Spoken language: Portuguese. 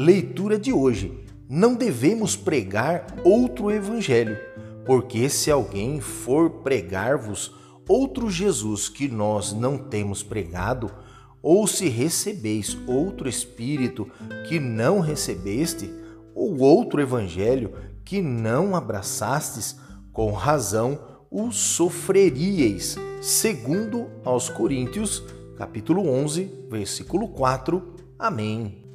Leitura de hoje. Não devemos pregar outro evangelho, porque se alguém for pregar-vos outro Jesus que nós não temos pregado, ou se recebeis outro espírito que não recebeste, ou outro evangelho que não abraçastes, com razão o sofreríeis, segundo aos Coríntios, capítulo 11, versículo 4. Amém.